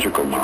true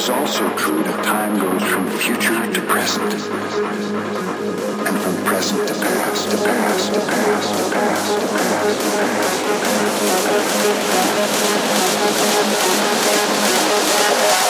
is also true that time goes from future to present. And from present to past, to past, to past, to past, to past, to past.